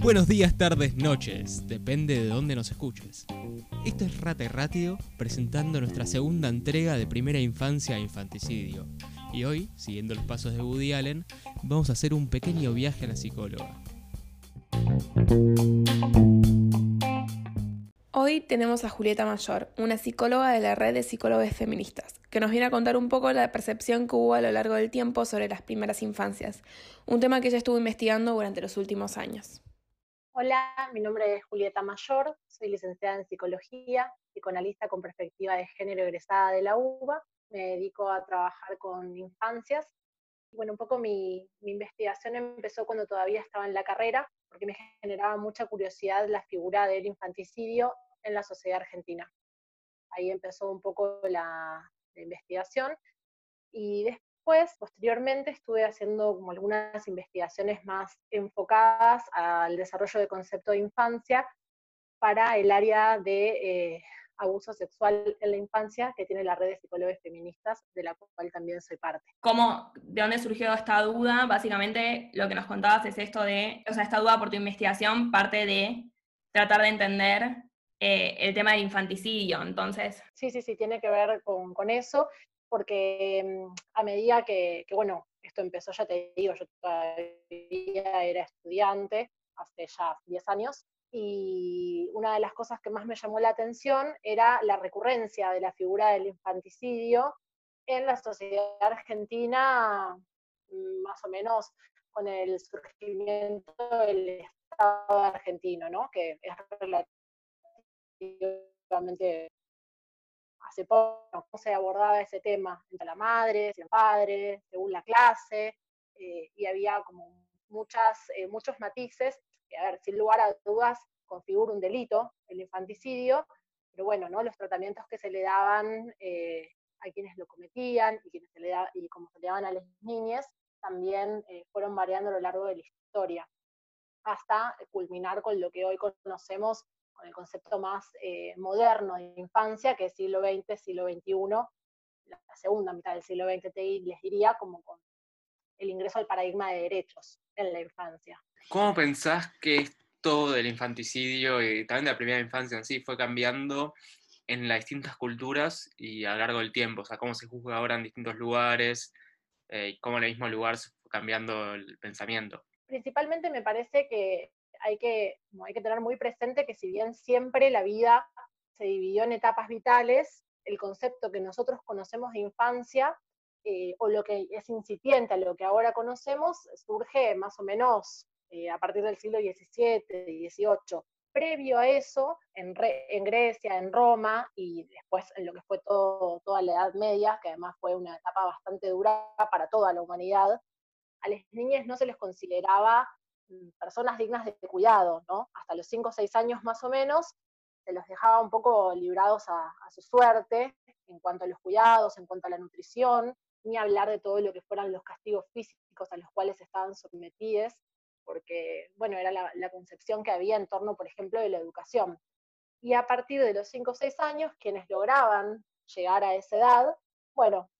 Buenos días, tardes, noches, depende de dónde nos escuches. Esto es Rate Ratio, presentando nuestra segunda entrega de Primera Infancia a Infanticidio. Y hoy, siguiendo los pasos de Woody Allen, vamos a hacer un pequeño viaje a la psicóloga. Hoy tenemos a Julieta Mayor, una psicóloga de la red de psicólogos feministas, que nos viene a contar un poco la percepción que hubo a lo largo del tiempo sobre las primeras infancias, un tema que ella estuvo investigando durante los últimos años. Hola, mi nombre es Julieta Mayor, soy licenciada en psicología, psicoanalista con perspectiva de género egresada de la UBA, me dedico a trabajar con infancias. Bueno, un poco mi, investigación empezó cuando todavía estaba en la carrera, porque me generaba mucha curiosidad la figura del infanticidio en la sociedad argentina. Ahí empezó un poco la, investigación y después posteriormente, estuve haciendo como algunas investigaciones más enfocadas al desarrollo de concepto de infancia para el área de eh, abuso sexual en la infancia que tiene la red de psicólogos feministas, de la cual también soy parte. ¿Cómo, de dónde surgió esta duda? Básicamente lo que nos contabas es esto de, o sea, esta duda por tu investigación parte de tratar de entender eh, el tema del infanticidio, entonces. Sí, sí, sí, tiene que ver con, con eso porque mm, a medida que, bueno, esto empezó, ya te digo, yo todavía era estudiante, hace ya 10 años, y una de las cosas que más me llamó la atención era la recurrencia de la figura del infanticidio en la sociedad argentina, mm, más o menos con el surgimiento del Estado argentino, ¿no? que es relativamente hace poco cómo se abordaba ese tema entre la madre, el padre, según la clase, eh, y había como muchas, eh, muchos matices, que a ver, sin lugar a dudas configura un delito, el infanticidio, pero bueno, ¿no? los tratamientos que se le daban eh, a quienes lo cometían y, quienes se le da, y como se le daban a las niñas, también fueron variando a lo largo de la historia, hasta culminar con lo que hoy conocemos con el concepto más eh, moderno de infancia, que es siglo XX, siglo XXI, la segunda mitad del siglo XX, te, les diría, como con el ingreso al paradigma de derechos en la infancia. ¿Cómo pensás que esto del infanticidio y también de la primera infancia en sí fue cambiando en las distintas culturas y a lo largo del tiempo? O sea, cómo se juzga ahora en distintos lugares eh, y cómo en el mismo lugar se fue cambiando el pensamiento. Principalmente me parece que hay que, hay que tener muy presente que si bien siempre la vida se dividió en etapas vitales, el concepto que nosotros conocemos de infancia eh, o lo que es incipiente a lo que ahora conocemos surge más o menos eh, a partir del siglo XVII XVIII. Previo a eso, en, en, Grecia, en Roma y después en lo que fue toda la Edad Media, que además fue una etapa bastante dura para toda la humanidad, a las niñas no se les consideraba personas dignas de cuidado, ¿no? Hasta los 5 o 6 años más o menos, se los dejaba un poco librados a, su suerte en cuanto a los cuidados, en cuanto a la nutrición, ni hablar de todo lo que fueran los castigos físicos a los cuales estaban sometidos, porque, bueno, era la, concepción que había en torno, por ejemplo, de la educación. Y a partir de los 5 o 6 años, quienes lograban llegar a esa edad, bueno,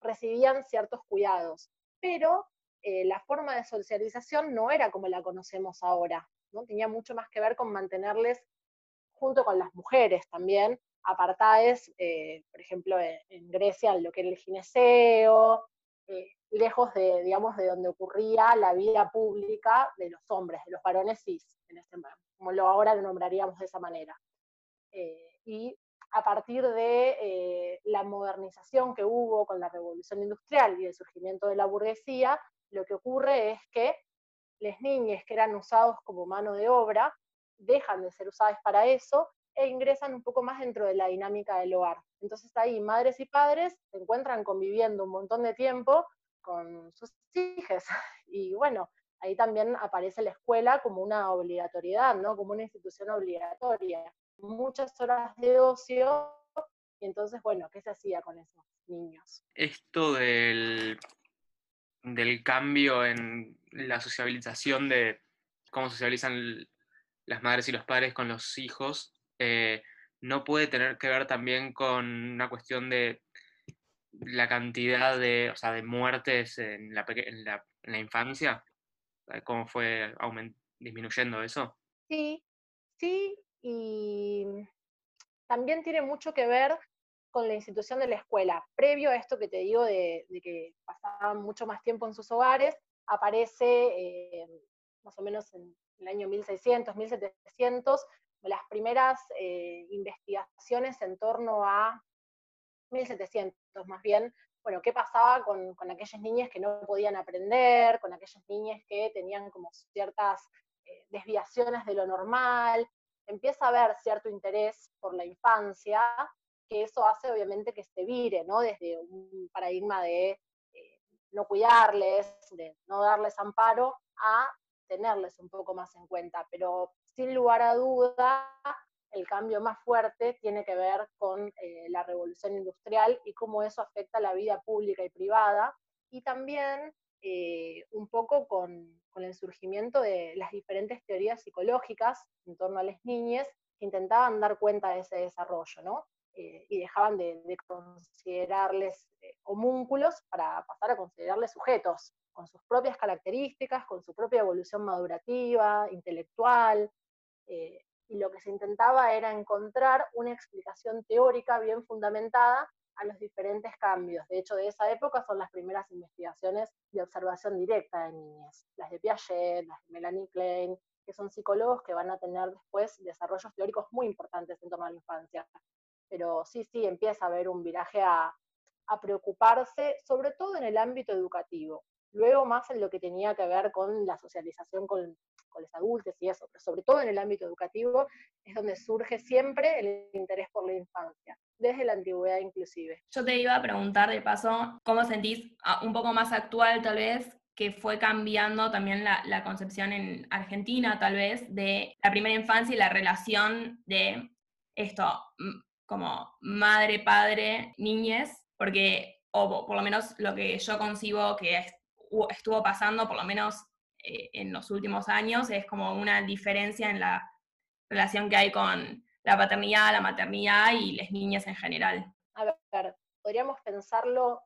recibían ciertos cuidados, pero eh, la forma de socialización no era como la conocemos ahora, ¿no? Tenía mucho más que ver con mantenerles junto con las mujeres también, apartadas, eh, por ejemplo, en, Grecia, lo que era el gineceo, eh, lejos de, digamos, de donde ocurría la vida pública de los hombres, de los varones cis, este, como lo ahora lo nombraríamos de esa manera. y a partir de la modernización que hubo con la revolución industrial y el surgimiento de la burguesía, lo que ocurre es que las niñas que eran usados como mano de obra dejan de ser usadas para eso e ingresan un poco más dentro de la dinámica del hogar. Entonces ahí madres y padres se encuentran conviviendo un montón de tiempo con sus hijas. Y bueno, ahí también aparece la escuela como una obligatoriedad, ¿no? Como una institución obligatoria. Muchas horas de ocio, y entonces, bueno, ¿qué se hacía con esos niños? Esto del del cambio en la sociabilización de cómo socializan las madres y los padres con los hijos, eh, no puede tener que ver también con una cuestión de, la cantidad de, o sea, de muertes en la, en la, en la infancia? ¿Cómo fue disminuyendo eso? Sí, sí, y también tiene mucho que ver con la institución de la escuela. Previo a esto que te digo de, que pasaban mucho más tiempo en sus hogares, aparece eh, más o menos en el año 1600, 1700, las primeras eh, investigaciones en torno a 1700 más bien, bueno, qué pasaba con, aquellas niñas que no podían aprender, con aquellas niñas que tenían como ciertas eh, desviaciones de lo normal, empieza a haber cierto interés por la infancia, que eso hace obviamente que se vire, ¿no? Desde un paradigma de eh, no cuidarles, de no darles amparo, a tenerles un poco más en cuenta. Pero sin lugar a duda, el cambio más fuerte tiene que ver con eh, la revolución industrial y cómo eso afecta la vida pública y privada, y también eh, un poco con, el surgimiento de las diferentes teorías psicológicas en torno a las niñas que intentaban dar cuenta de ese desarrollo, ¿no? Eh, y dejaban de, de considerarles homúnculos para pasar a considerarles sujetos, con sus propias características, con su propia evolución madurativa, intelectual, y lo que se intentaba era encontrar una explicación teórica bien fundamentada a los diferentes cambios. De hecho, de esa época son las primeras investigaciones de observación directa de niñas, las de Piaget, las de Melanie Klein, que son psicólogos que van a tener después desarrollos teóricos muy importantes en torno a la infancia. Pero sí, sí, empieza a haber un viraje a, a preocuparse, sobre todo en el ámbito educativo. Luego más en lo que tenía que ver con la socialización con, con los adultos y eso, pero sobre todo en el ámbito educativo es donde surge siempre el interés por la infancia, desde la antigüedad inclusive. Yo te iba a preguntar de paso, ¿cómo sentís ah, un poco más actual tal vez que fue cambiando también la, la, concepción en Argentina, tal vez, de la primera infancia y la relación de esto, como madre, padre, niñez, porque, o por lo menos lo que yo concibo que estuvo pasando, por lo menos eh, en los últimos años es como una diferencia en la relación que hay con la paternidad, la maternidad y las niñas en general. A ver, podríamos pensarlo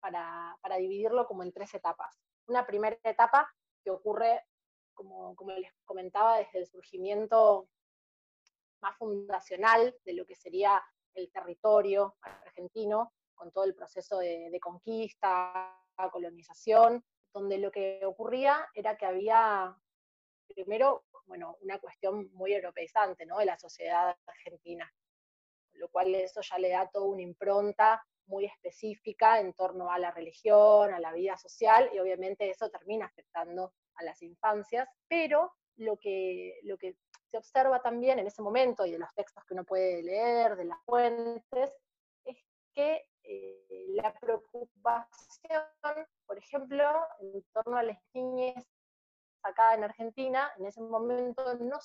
para, dividirlo como en tres etapas. Una primera etapa que ocurre, como, como les comentaba, desde el surgimiento más fundacional de lo que sería el territorio argentino, con todo el proceso de, conquista, colonización, donde lo que ocurría era que había, primero, bueno, una cuestión muy europeizante, ¿no? De la sociedad argentina, lo cual eso ya le da toda una impronta muy específica en torno a la religión, a la vida social, y obviamente eso termina afectando a las infancias, pero lo que, lo que se observa también en ese momento y de los textos que uno puede leer, de las fuentes, es que eh, la preocupación, por ejemplo, en torno a las niñas acá en Argentina, en ese momento no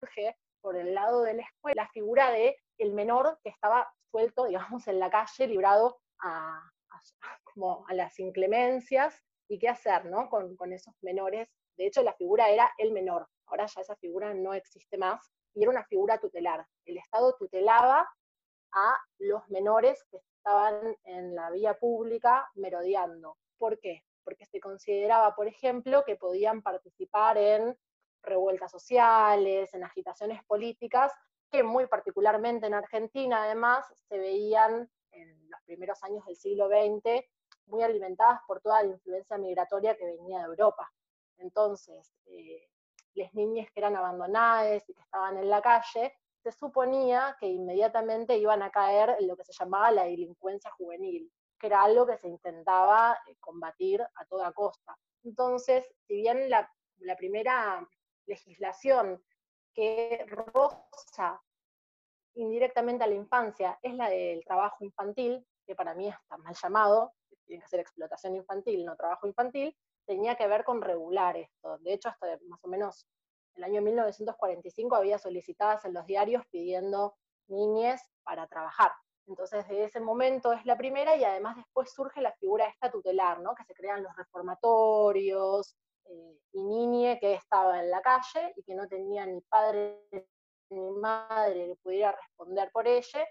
surge por el lado de la escuela la figura de menor que estaba suelto, digamos, en la calle, librado a, como a las inclemencias, y qué hacer ¿no? con, con esos menores. De hecho, la figura era el menor, ahora ya esa figura no existe más, y era una figura tutelar. El Estado tutelaba a los menores que estaban en la vía pública merodeando. ¿Por qué? Porque se consideraba, por ejemplo, que podían participar en revueltas sociales, en agitaciones políticas, que muy particularmente en Argentina además se veían en los primeros años del siglo XX muy alimentadas por toda la influencia migratoria que venía de Europa. Entonces, eh, las niñas que eran abandonadas y que estaban en la calle se suponía que inmediatamente iban a caer en lo que se llamaba la delincuencia juvenil, que era algo que se intentaba eh, combatir a toda costa. Entonces, si bien la, primera legislación que roza indirectamente a la infancia es la del trabajo infantil, que para mí está mal llamado, tiene que ser explotación infantil, no trabajo infantil, tenía que ver con regular esto. De hecho, hasta más o menos el año 1945 había solicitadas en los diarios pidiendo niñes para trabajar. Entonces, de ese momento es la primera y además después surge la figura esta tutelar, ¿no? que se crean los reformatorios eh, y niñe que estaba en la calle y que no tenía ni padre ni madre que pudiera responder por ella,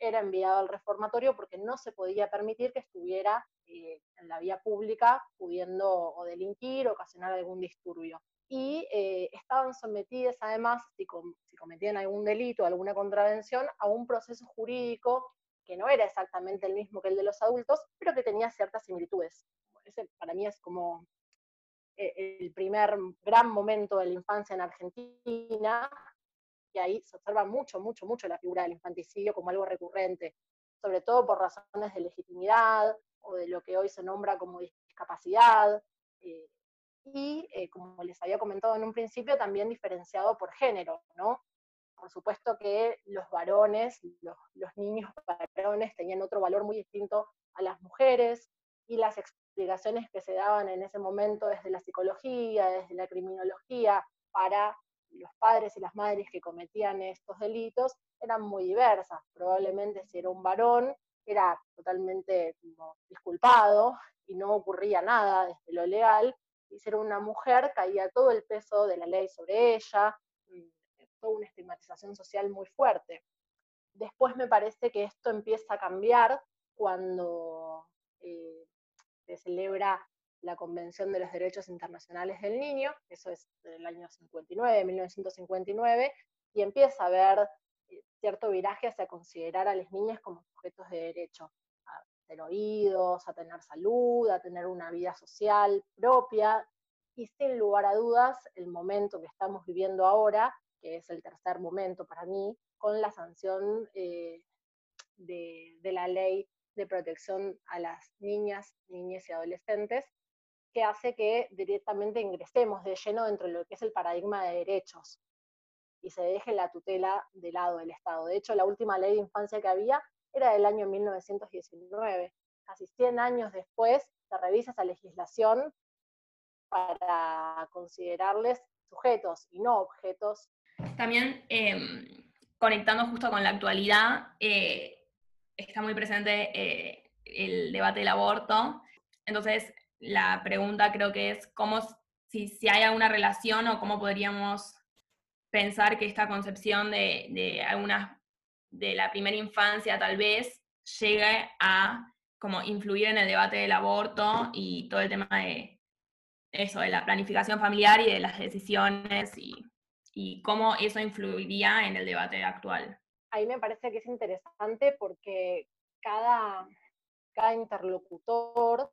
era enviado al reformatorio porque no se podía permitir que estuviera eh, en la vía pública pudiendo o delinquir, ocasionar algún disturbio. Y eh, estaban sometidas además, si, si cometían algún delito, alguna contravención, a un proceso jurídico que no era exactamente el mismo que el de los adultos, pero que tenía ciertas similitudes. Ese para mí es como eh, el primer gran momento de la infancia en Argentina, y ahí se observa mucho, mucho, mucho la figura del infanticidio como algo recurrente, sobre todo por razones de legitimidad o de lo que hoy se nombra como discapacidad, eh, y eh, como les había comentado en un principio, también diferenciado por género, ¿no? Por supuesto que los varones, los, los niños varones tenían otro valor muy distinto a las mujeres, y las explicaciones que se daban en ese momento desde la psicología, desde la criminología, para los padres y las madres que cometían estos delitos eran muy diversas. Probablemente si era un varón, era totalmente disculpado y no ocurría nada desde lo legal, y si era una mujer, caía todo el peso de la ley sobre ella, mm, toda una estigmatización social muy fuerte. Después me parece que esto empieza a cambiar cuando eh, se celebra la Convención de los Derechos Internacionales del Niño, eso es del año 59, 1959, y empieza a haber cierto viraje hacia considerar a las niñas como sujetos de derecho, a tener oídos, a tener salud, a tener una vida social propia, y sin lugar a dudas, el momento que estamos viviendo ahora, que es el tercer momento para mí, con la sanción eh, de, de la ley de protección a las niñas, niñas y adolescentes, que hace que directamente ingresemos de lleno dentro de lo que es el paradigma de derechos y se deje la tutela del lado del Estado. De hecho, la última ley de infancia que había era del año 1919. Casi 100 años después se revisa esa legislación para considerarles sujetos y no objetos. También em, conectando justo con la actualidad, eh, está muy presente eh, el debate del aborto. Entonces, la pregunta creo que es cómo, si, si hay alguna relación o cómo podríamos pensar que esta concepción de, algunas, de la primera infancia tal vez llegue a como influir en el debate del aborto y todo el tema de eso, de la planificación familiar y de las decisiones y, y cómo eso influiría en el debate actual. Ahí me parece que es interesante porque cada, cada interlocutor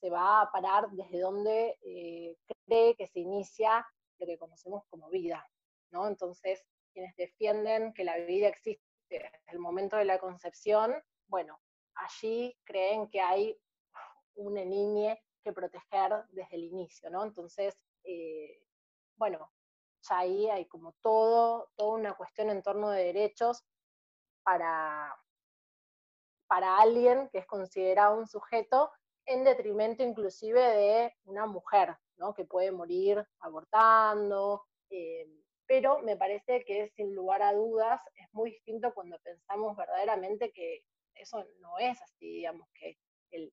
se va a parar desde donde eh, cree que se inicia lo que conocemos como vida, ¿no? Entonces, quienes defienden que la vida existe desde el momento de la concepción, bueno, allí creen que hay una niña que proteger desde el inicio, ¿no? Entonces, eh, bueno, ya ahí hay como todo, toda una cuestión en torno de derechos para, para alguien que es considerado un sujeto en detrimento inclusive de una mujer, ¿no? que puede morir abortando, eh, pero me parece que sin lugar a dudas es muy distinto cuando pensamos verdaderamente que eso no es así, digamos, que el,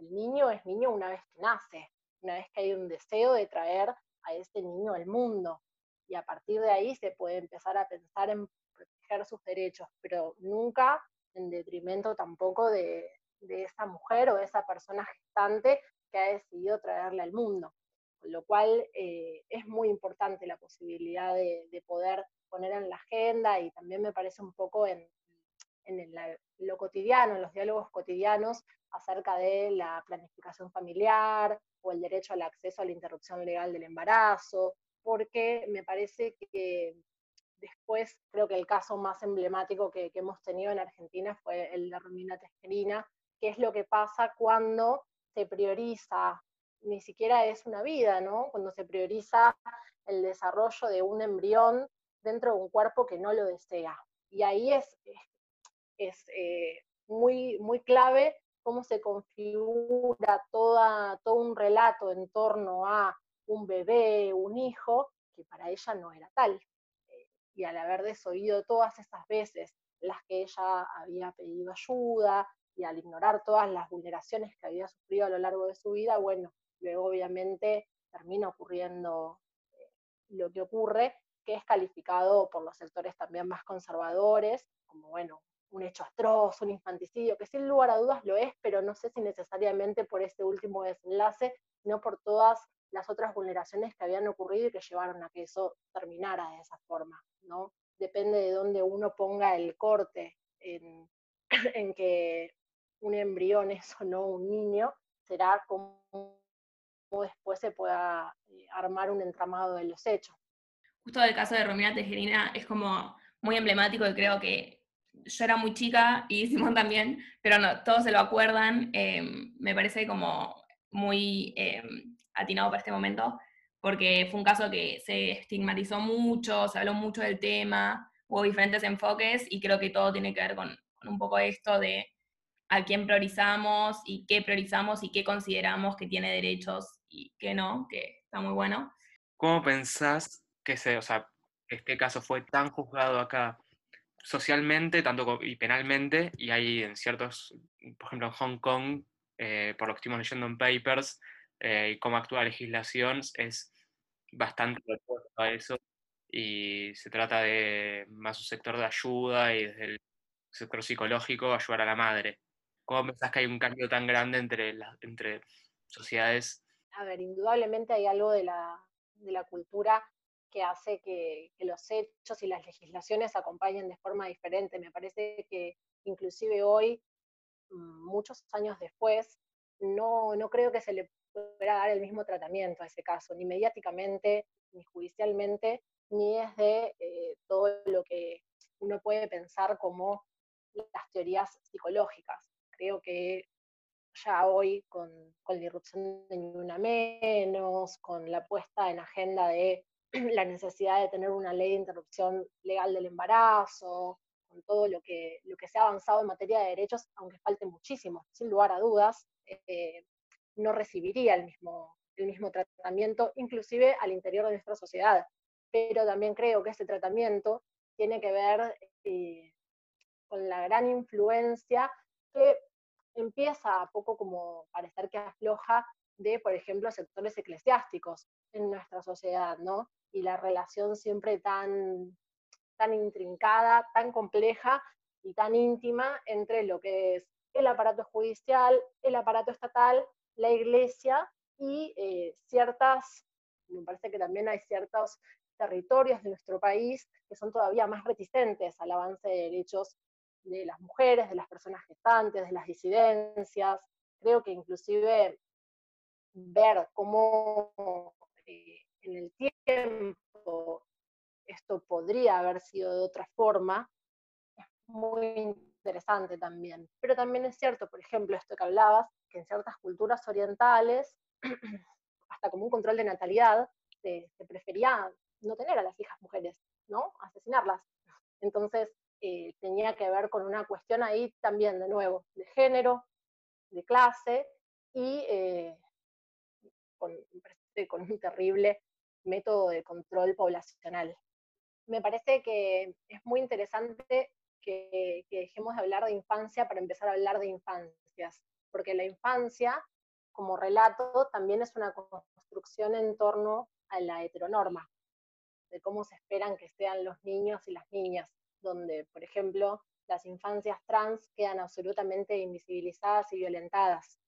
niño es niño una vez que nace, una vez que hay un deseo de traer a ese niño al mundo, y a partir de ahí se puede empezar a pensar en proteger sus derechos, pero nunca en detrimento tampoco de, de esa mujer o de esa persona gestante que ha decidido traerle al mundo. Lo cual eh, es muy importante la posibilidad de, poder poner en la agenda y también me parece un poco en, lo cotidiano, en los diálogos cotidianos acerca de la planificación familiar o el derecho al acceso a la interrupción legal del embarazo, porque me parece que después creo que el caso más emblemático que, que hemos tenido en Argentina fue el de Romina Tejerina, qué es lo que pasa cuando se prioriza, ni siquiera es una vida, ¿no? Cuando se prioriza el desarrollo de un embrión dentro de un cuerpo que no lo desea. Y ahí es, es, eh, muy, muy clave cómo se configura toda, todo un relato en torno a un bebé, un hijo, que para ella no era tal. Eh, y al haber desoído todas esas veces las que ella había pedido ayuda, y al ignorar todas las vulneraciones que había sufrido a lo largo de su vida, bueno, luego obviamente termina ocurriendo eh, lo que ocurre, que es calificado por los sectores también más conservadores como, bueno, un hecho atroz, un infanticidio, que sin lugar a dudas lo es, pero no sé si necesariamente por ese último desenlace, sino por todas las otras vulneraciones que habían ocurrido y que llevaron a que eso terminara de esa forma, ¿no? Depende de dónde uno ponga el corte en, que un embrión es o no un niño, será como después se pueda eh, armar un entramado de los hechos. Justo el caso de Romina Tejerina es como muy emblemático y creo que yo era muy chica y Simón también, pero no, todos se lo acuerdan. Em, me parece como muy em, atinado para este momento, porque fue un caso que se estigmatizó mucho, se habló mucho del tema, hubo diferentes enfoques y creo que todo tiene que ver con, un poco esto de a quién priorizamos y qué priorizamos y qué consideramos que tiene derechos y qué no, que está muy bueno. ¿Cómo pensás que se, o sea, este caso fue tan juzgado acá socialmente tanto y penalmente, y hay en ciertos, por ejemplo en Hong Kong, eh, por lo que estuvimos leyendo en papers, eh, y cómo actúa la legislación, es bastante opuesto a eso, y se trata de más un sector de ayuda y desde el sector psicológico ayudar a la madre. ¿Cómo pensás que hay un cambio tan grande entre, las entre sociedades? A ver, indudablemente hay algo de la, de la cultura que hace que, los hechos y las legislaciones acompañen de forma diferente. Me parece que inclusive hoy, mm, muchos años después, no, no creo que se le pueda dar el mismo tratamiento a ese caso, ni mediáticamente, ni judicialmente, ni desde eh, todo lo que uno puede pensar como las teorías psicológicas. Creo que ya hoy, con, con la irrupción de Ni Una Menos, con la puesta en agenda de la necesidad de tener una ley de interrupción legal del embarazo, con todo lo que, lo que se ha avanzado en materia de derechos, aunque falte muchísimo, sin lugar a dudas, eh, no recibiría el mismo, el mismo tratamiento, inclusive al interior de nuestra sociedad. Pero también creo que ese tratamiento tiene que ver eh, con la gran influencia que empieza a poco como parecer que afloja de, por ejemplo, sectores eclesiásticos en nuestra sociedad, ¿no? y la relación siempre tan, tan intrincada, tan compleja y tan íntima entre lo que es el aparato judicial, el aparato estatal, la iglesia y eh, ciertas, me parece que también hay ciertos territorios de nuestro país que son todavía más reticentes al avance de derechos de las mujeres, de las personas gestantes, de las disidencias. Creo que inclusive ver cómo eh, en el tiempo esto podría haber sido de otra forma, es muy interesante también. Pero también es cierto, por ejemplo, esto que hablabas, que en ciertas culturas orientales, hasta como un control de natalidad, se, prefería no tener a las hijas mujeres, ¿no? Asesinarlas. Entonces, eh, tenía que ver con una cuestión ahí también, de nuevo, de género, de clase y eh, con, con un terrible método de control poblacional. Me parece que es muy interesante que, dejemos de hablar de infancia para empezar a hablar de infancias, porque la infancia como relato también es una construcción en torno a la heteronorma, de cómo se esperan que sean los niños y las niñas, donde, por ejemplo, las infancias trans quedan absolutamente invisibilizadas y violentadas.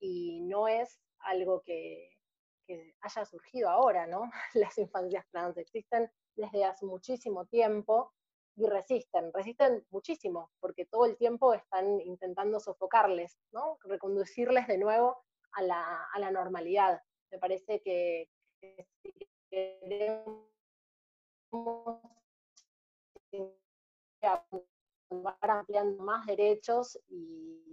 Y no es algo que, que haya surgido ahora, ¿no? Las infancias trans existen desde hace muchísimo tiempo y resisten, resisten muchísimo, porque todo el tiempo están intentando sofocarles, ¿no? Reconducirles de nuevo a la, normalidad. Me parece que, si queremos ampliando más derechos y,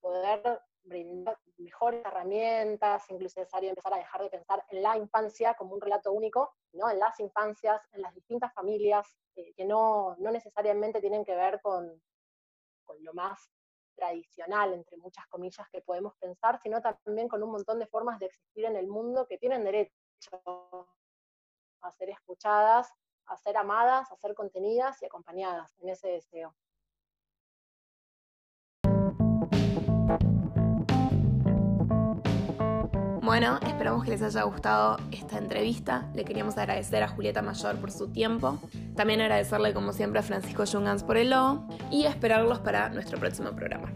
poder brindar mejores herramientas, incluso es necesario empezar a dejar de pensar en la infancia como un relato único, ¿no? en las infancias, en las distintas familias, eh, que no, no, necesariamente tienen que ver con lo más tradicional, entre muchas comillas, que podemos pensar, sino también con un montón de formas de existir en el mundo que tienen derecho a ser escuchadas, a ser amadas, a ser contenidas y acompañadas en ese deseo. Bueno, esperamos que les haya gustado esta entrevista. Le queríamos agradecer a Julieta Mayor por su tiempo. También agradecerle, como siempre, a Francisco Jungans por el logo. Y esperarlos para nuestro próximo programa.